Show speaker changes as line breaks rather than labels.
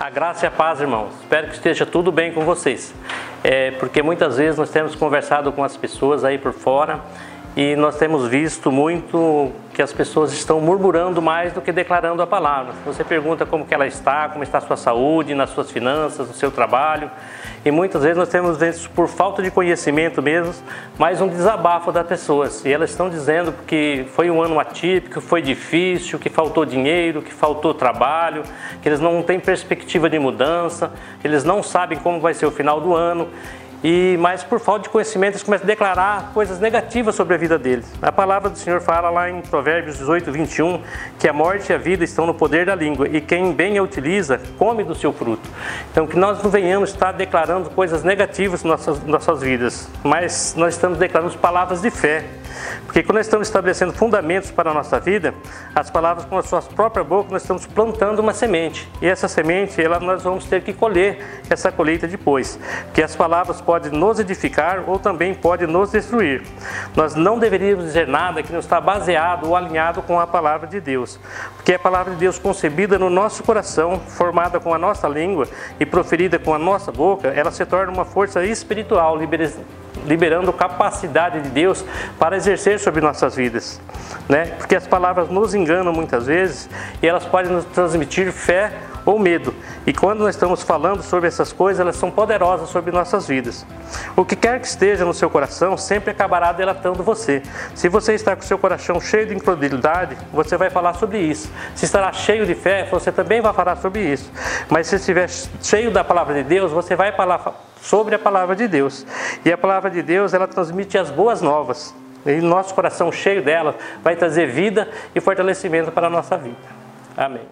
A graça e a paz, irmãos. Espero que esteja tudo bem com vocês. É, porque muitas vezes nós temos conversado com as pessoas aí por fora e nós temos visto muito que as pessoas estão murmurando mais do que declarando a palavra. Você pergunta como que ela está, como está a sua saúde, nas suas finanças, no seu trabalho. E muitas vezes nós temos visto por falta de conhecimento mesmo, mais um desabafo das pessoas. E elas estão dizendo que foi um ano atípico, foi difícil, que faltou dinheiro, que faltou trabalho, que eles não têm perspectiva de mudança, que eles não sabem como vai ser o final do ano e mas por falta de conhecimento eles começam a declarar coisas negativas sobre a vida deles. A palavra do Senhor fala lá em Provérbios 18, 21, que a morte e a vida estão no poder da língua e quem bem a utiliza come do seu fruto. Então que nós não venhamos estar declarando coisas negativas nas nossas, nossas vidas, mas nós estamos declarando palavras de fé. Porque quando nós estamos estabelecendo fundamentos para a nossa vida, as palavras com a sua própria boca, nós estamos plantando uma semente. E essa semente, ela, nós vamos ter que colher essa colheita depois. Porque as palavras podem nos edificar ou também podem nos destruir. Nós não deveríamos dizer nada que não está baseado ou alinhado com a palavra de Deus. Porque a palavra de Deus concebida no nosso coração, formada com a nossa língua e proferida com a nossa boca, ela se torna uma força espiritual, liberando capacidade de Deus para exercer sobre nossas vidas, né? Porque as palavras nos enganam muitas vezes e elas podem nos transmitir fé ou medo. E quando nós estamos falando sobre essas coisas, elas são poderosas sobre nossas vidas. O que quer que esteja no seu coração sempre acabará delatando você. Se você está com seu coração cheio de incredulidade, você vai falar sobre isso. Se estará cheio de fé, você também vai falar sobre isso. Mas se estiver cheio da palavra de Deus, você vai falar sobre a palavra de Deus. E a palavra de Deus, ela transmite as boas novas. E nosso coração cheio dela vai trazer vida e fortalecimento para a nossa vida. Amém.